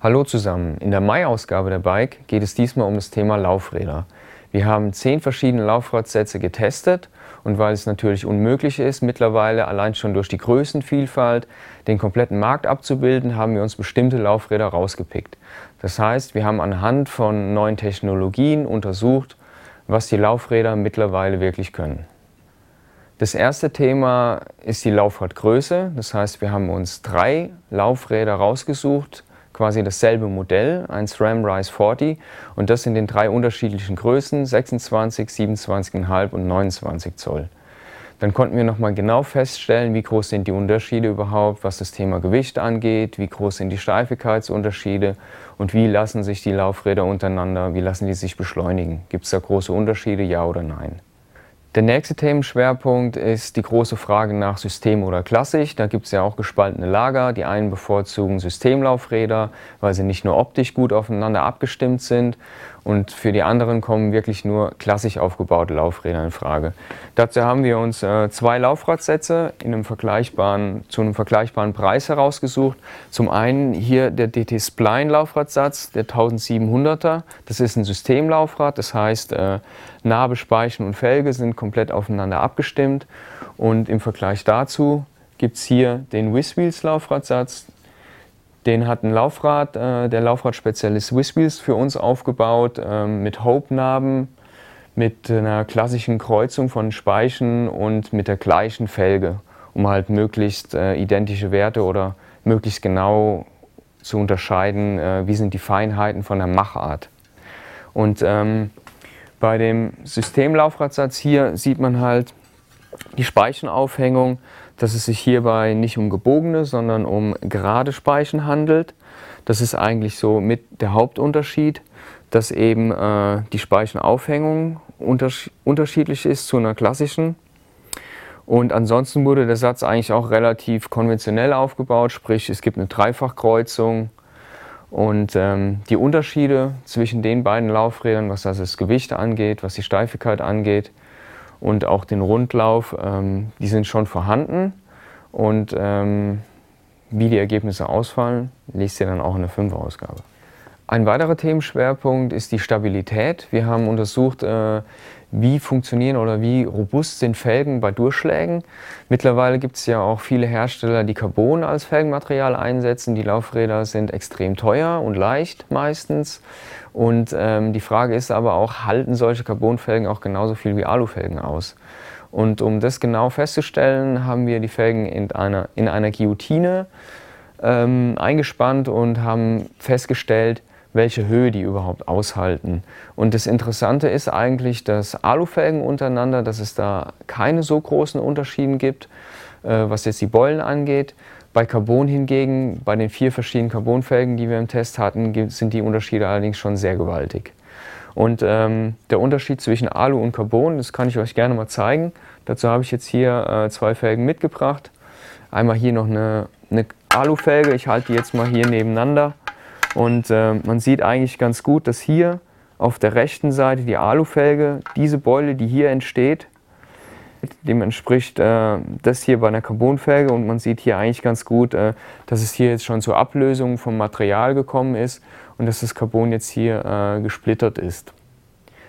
Hallo zusammen, in der Mai-Ausgabe der Bike geht es diesmal um das Thema Laufräder. Wir haben zehn verschiedene Laufradsätze getestet und weil es natürlich unmöglich ist, mittlerweile allein schon durch die Größenvielfalt den kompletten Markt abzubilden, haben wir uns bestimmte Laufräder rausgepickt. Das heißt, wir haben anhand von neuen Technologien untersucht, was die Laufräder mittlerweile wirklich können. Das erste Thema ist die Laufradgröße. Das heißt, wir haben uns drei Laufräder rausgesucht, quasi dasselbe Modell, ein SRAM Rise 40 und das in den drei unterschiedlichen Größen, 26, 27,5 und 29 Zoll. Dann konnten wir nochmal genau feststellen, wie groß sind die Unterschiede überhaupt, was das Thema Gewicht angeht, wie groß sind die Steifigkeitsunterschiede und wie lassen sich die Laufräder untereinander, wie lassen die sich beschleunigen. Gibt es da große Unterschiede, ja oder nein? Der nächste Themenschwerpunkt ist die große Frage nach System oder klassisch. Da gibt es ja auch gespaltene Lager. Die einen bevorzugen Systemlaufräder, weil sie nicht nur optisch gut aufeinander abgestimmt sind und für die anderen kommen wirklich nur klassisch aufgebaute Laufräder in Frage. Dazu haben wir uns äh, zwei Laufradsätze in einem vergleichbaren, zu einem vergleichbaren Preis herausgesucht. Zum einen hier der DT Spline Laufradsatz, der 1700er. Das ist ein Systemlaufrad, das heißt äh, Narbe, Speichen und Felge sind komplett aufeinander abgestimmt. Und im Vergleich dazu gibt es hier den Whizwheels Laufradsatz, den hat ein Laufrad, äh, der Laufradspezialist Swisswheels für uns aufgebaut, äh, mit Hope-Narben, mit einer klassischen Kreuzung von Speichen und mit der gleichen Felge, um halt möglichst äh, identische Werte oder möglichst genau zu unterscheiden, äh, wie sind die Feinheiten von der Machart. Und ähm, bei dem Systemlaufradsatz hier sieht man halt die Speichenaufhängung dass es sich hierbei nicht um gebogene, sondern um gerade Speichen handelt. Das ist eigentlich so mit der Hauptunterschied, dass eben äh, die Speichenaufhängung unterschied unterschiedlich ist zu einer klassischen. Und ansonsten wurde der Satz eigentlich auch relativ konventionell aufgebaut, sprich es gibt eine Dreifachkreuzung und ähm, die Unterschiede zwischen den beiden Laufrädern, was das Gewicht angeht, was die Steifigkeit angeht, und auch den Rundlauf, ähm, die sind schon vorhanden. Und ähm, wie die Ergebnisse ausfallen, liest ihr dann auch in der 5-Ausgabe. Ein weiterer Themenschwerpunkt ist die Stabilität. Wir haben untersucht, äh, wie funktionieren oder wie robust sind Felgen bei Durchschlägen. Mittlerweile gibt es ja auch viele Hersteller, die Carbon als Felgenmaterial einsetzen. Die Laufräder sind extrem teuer und leicht meistens. Und ähm, die Frage ist aber auch, halten solche Carbonfelgen auch genauso viel wie Alufelgen aus? Und um das genau festzustellen, haben wir die Felgen in einer, in einer Guillotine ähm, eingespannt und haben festgestellt, welche Höhe die überhaupt aushalten. Und das Interessante ist eigentlich, dass Alufelgen untereinander, dass es da keine so großen Unterschiede gibt, äh, was jetzt die Beulen angeht. Bei Carbon hingegen, bei den vier verschiedenen Carbonfelgen, die wir im Test hatten, sind die Unterschiede allerdings schon sehr gewaltig. Und ähm, der Unterschied zwischen Alu und Carbon, das kann ich euch gerne mal zeigen. Dazu habe ich jetzt hier äh, zwei Felgen mitgebracht. Einmal hier noch eine, eine Alufelge, ich halte die jetzt mal hier nebeneinander. Und äh, man sieht eigentlich ganz gut, dass hier auf der rechten Seite die Alufelge, diese Beule, die hier entsteht, dem entspricht äh, das hier bei einer Carbonfelge und man sieht hier eigentlich ganz gut, äh, dass es hier jetzt schon zur Ablösung vom Material gekommen ist und dass das Carbon jetzt hier äh, gesplittert ist.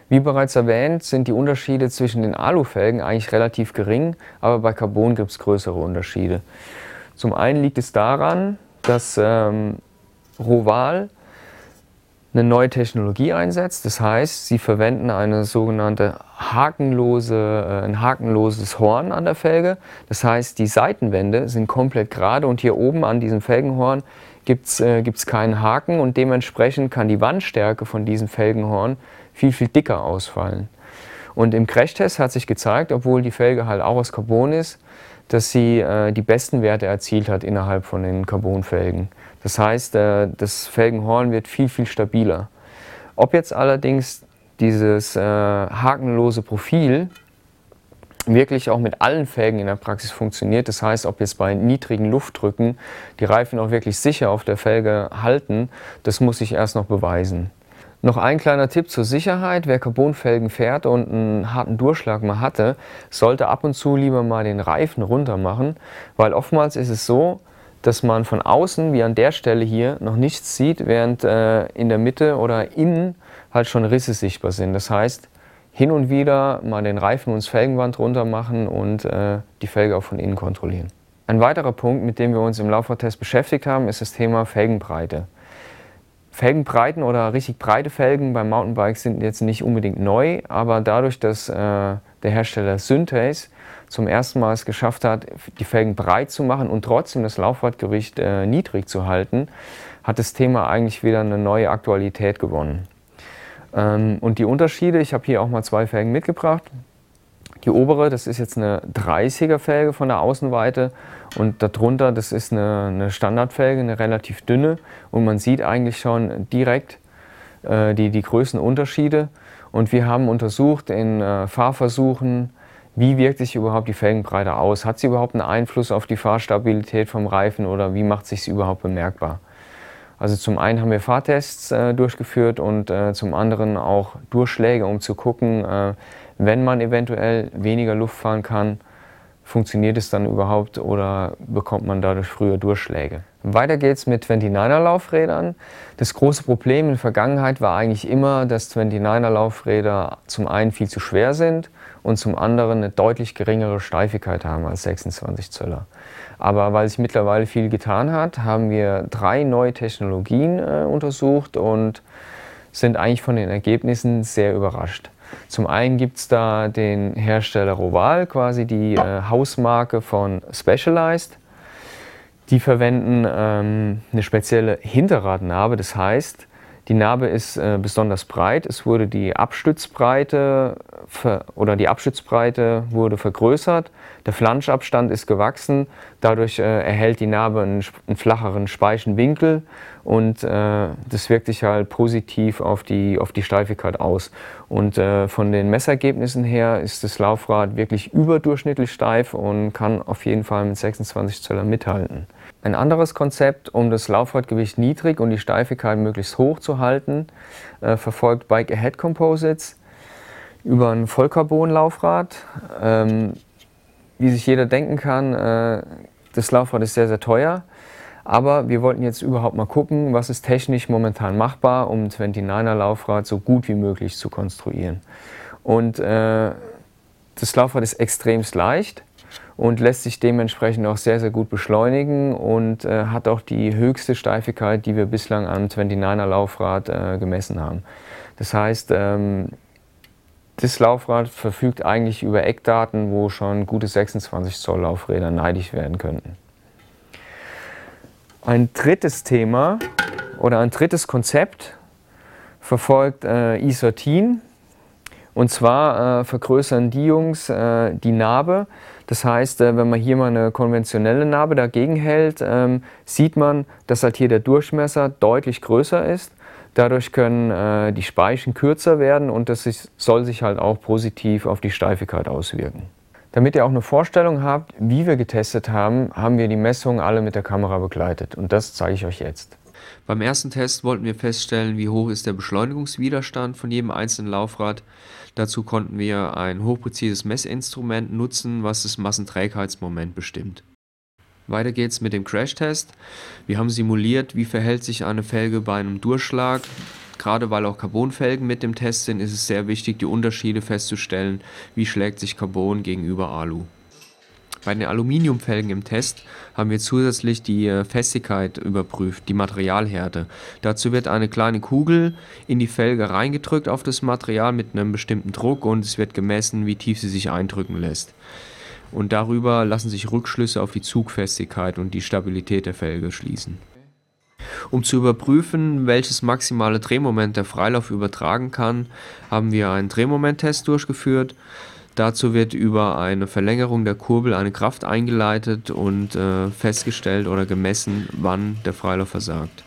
Wie bereits erwähnt, sind die Unterschiede zwischen den Alufelgen eigentlich relativ gering, aber bei Carbon gibt es größere Unterschiede. Zum einen liegt es daran, dass ähm, Roval eine neue Technologie einsetzt. Das heißt, sie verwenden eine sogenannte hakenlose, äh, ein hakenloses Horn an der Felge. Das heißt, die Seitenwände sind komplett gerade und hier oben an diesem Felgenhorn gibt es äh, keinen Haken und dementsprechend kann die Wandstärke von diesem Felgenhorn viel, viel dicker ausfallen. Und im Crashtest hat sich gezeigt, obwohl die Felge halt auch aus Carbon ist, dass sie äh, die besten Werte erzielt hat innerhalb von den Carbonfelgen. Das heißt, äh, das Felgenhorn wird viel, viel stabiler. Ob jetzt allerdings dieses äh, hakenlose Profil wirklich auch mit allen Felgen in der Praxis funktioniert. Das heißt, ob jetzt bei niedrigen Luftdrücken die Reifen auch wirklich sicher auf der Felge halten, das muss ich erst noch beweisen. Noch ein kleiner Tipp zur Sicherheit. Wer Carbonfelgen fährt und einen harten Durchschlag mal hatte, sollte ab und zu lieber mal den Reifen runter machen, weil oftmals ist es so, dass man von außen, wie an der Stelle hier, noch nichts sieht, während äh, in der Mitte oder innen halt schon Risse sichtbar sind. Das heißt, hin und wieder mal den Reifen und das Felgenband runter machen und äh, die Felge auch von innen kontrollieren. Ein weiterer Punkt, mit dem wir uns im Laufradtest beschäftigt haben, ist das Thema Felgenbreite. Felgenbreiten oder richtig breite Felgen beim Mountainbike sind jetzt nicht unbedingt neu, aber dadurch, dass äh, der Hersteller Synthes zum ersten Mal es geschafft hat, die Felgen breit zu machen und trotzdem das Laufradgewicht äh, niedrig zu halten, hat das Thema eigentlich wieder eine neue Aktualität gewonnen. Ähm, und die Unterschiede, ich habe hier auch mal zwei Felgen mitgebracht. Die obere, das ist jetzt eine 30er Felge von der Außenweite und darunter, das ist eine, eine Standardfelge, eine relativ dünne und man sieht eigentlich schon direkt äh, die, die Größenunterschiede. Und wir haben untersucht in äh, Fahrversuchen, wie wirkt sich überhaupt die Felgenbreite aus? Hat sie überhaupt einen Einfluss auf die Fahrstabilität vom Reifen oder wie macht sich überhaupt bemerkbar? Also zum einen haben wir Fahrtests äh, durchgeführt und äh, zum anderen auch Durchschläge, um zu gucken, äh, wenn man eventuell weniger Luft fahren kann, funktioniert es dann überhaupt oder bekommt man dadurch früher Durchschläge. Weiter geht's mit 29er Laufrädern. Das große Problem in der Vergangenheit war eigentlich immer, dass 29er Laufräder zum einen viel zu schwer sind und zum anderen eine deutlich geringere Steifigkeit haben als 26 Zöller. Aber weil sich mittlerweile viel getan hat, haben wir drei neue Technologien äh, untersucht und sind eigentlich von den Ergebnissen sehr überrascht. Zum einen gibt es da den Hersteller Roval, quasi die äh, Hausmarke von Specialized. Die verwenden ähm, eine spezielle Hinterradnarbe, das heißt, die Narbe ist äh, besonders breit. Es wurde die Abstützbreite oder die Abstützbreite wurde vergrößert. Der Flanschabstand ist gewachsen. Dadurch äh, erhält die Narbe einen, einen flacheren Speichenwinkel und äh, das wirkt sich halt positiv auf die, auf die Steifigkeit aus. Und äh, von den Messergebnissen her ist das Laufrad wirklich überdurchschnittlich steif und kann auf jeden Fall mit 26 Zöller mithalten. Ein anderes Konzept, um das Laufradgewicht niedrig und die Steifigkeit möglichst hoch zu halten, äh, verfolgt Bike Ahead Composites über ein Vollcarbon-Laufrad. Ähm, wie sich jeder denken kann, äh, das Laufrad ist sehr, sehr teuer. Aber wir wollten jetzt überhaupt mal gucken, was ist technisch momentan machbar, um ein 29er Laufrad so gut wie möglich zu konstruieren. Und äh, das Laufrad ist extremst leicht und lässt sich dementsprechend auch sehr, sehr gut beschleunigen und äh, hat auch die höchste Steifigkeit, die wir bislang am 29er Laufrad äh, gemessen haben. Das heißt, ähm, das Laufrad verfügt eigentlich über Eckdaten, wo schon gute 26 Zoll Laufräder neidisch werden könnten. Ein drittes Thema oder ein drittes Konzept verfolgt äh, Isotin. Und zwar äh, vergrößern die Jungs äh, die Narbe das heißt, äh, wenn man hier mal eine konventionelle Narbe dagegen hält, ähm, sieht man, dass halt hier der Durchmesser deutlich größer ist. Dadurch können äh, die Speichen kürzer werden und das soll sich halt auch positiv auf die Steifigkeit auswirken. Damit ihr auch eine Vorstellung habt, wie wir getestet haben, haben wir die Messungen alle mit der Kamera begleitet und das zeige ich euch jetzt. Beim ersten Test wollten wir feststellen, wie hoch ist der Beschleunigungswiderstand von jedem einzelnen Laufrad. Dazu konnten wir ein hochpräzises Messinstrument nutzen, was das Massenträgheitsmoment bestimmt. Weiter geht's mit dem Crashtest. Wir haben simuliert, wie verhält sich eine Felge bei einem Durchschlag. Gerade weil auch Carbonfelgen mit dem Test sind, ist es sehr wichtig, die Unterschiede festzustellen, wie schlägt sich Carbon gegenüber Alu. Bei den Aluminiumfelgen im Test haben wir zusätzlich die äh, Festigkeit überprüft, die Materialhärte. Dazu wird eine kleine Kugel in die Felge reingedrückt auf das Material mit einem bestimmten Druck und es wird gemessen, wie tief sie sich eindrücken lässt. Und darüber lassen sich Rückschlüsse auf die Zugfestigkeit und die Stabilität der Felge schließen. Um zu überprüfen, welches maximale Drehmoment der Freilauf übertragen kann, haben wir einen Drehmomenttest durchgeführt. Dazu wird über eine Verlängerung der Kurbel eine Kraft eingeleitet und äh, festgestellt oder gemessen, wann der Freilauf versagt.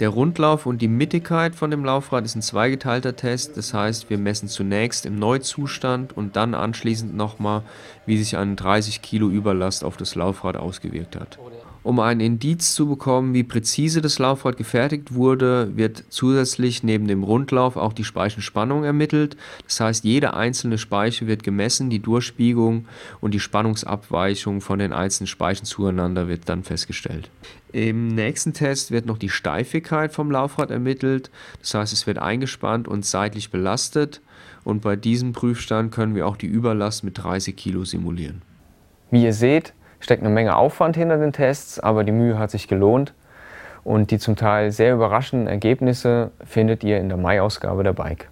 Der Rundlauf und die Mittigkeit von dem Laufrad ist ein zweigeteilter Test, das heißt wir messen zunächst im Neuzustand und dann anschließend nochmal, wie sich eine 30 Kilo Überlast auf das Laufrad ausgewirkt hat. Um ein Indiz zu bekommen, wie präzise das Laufrad gefertigt wurde, wird zusätzlich neben dem Rundlauf auch die Speichenspannung ermittelt. Das heißt, jede einzelne Speiche wird gemessen, die Durchbiegung und die Spannungsabweichung von den einzelnen Speichen zueinander wird dann festgestellt. Im nächsten Test wird noch die Steifigkeit vom Laufrad ermittelt. Das heißt, es wird eingespannt und seitlich belastet. Und bei diesem Prüfstand können wir auch die Überlast mit 30 Kilo simulieren. Wie ihr seht, steckt eine Menge Aufwand hinter den Tests, aber die Mühe hat sich gelohnt. Und die zum Teil sehr überraschenden Ergebnisse findet ihr in der Mai-Ausgabe der Bike.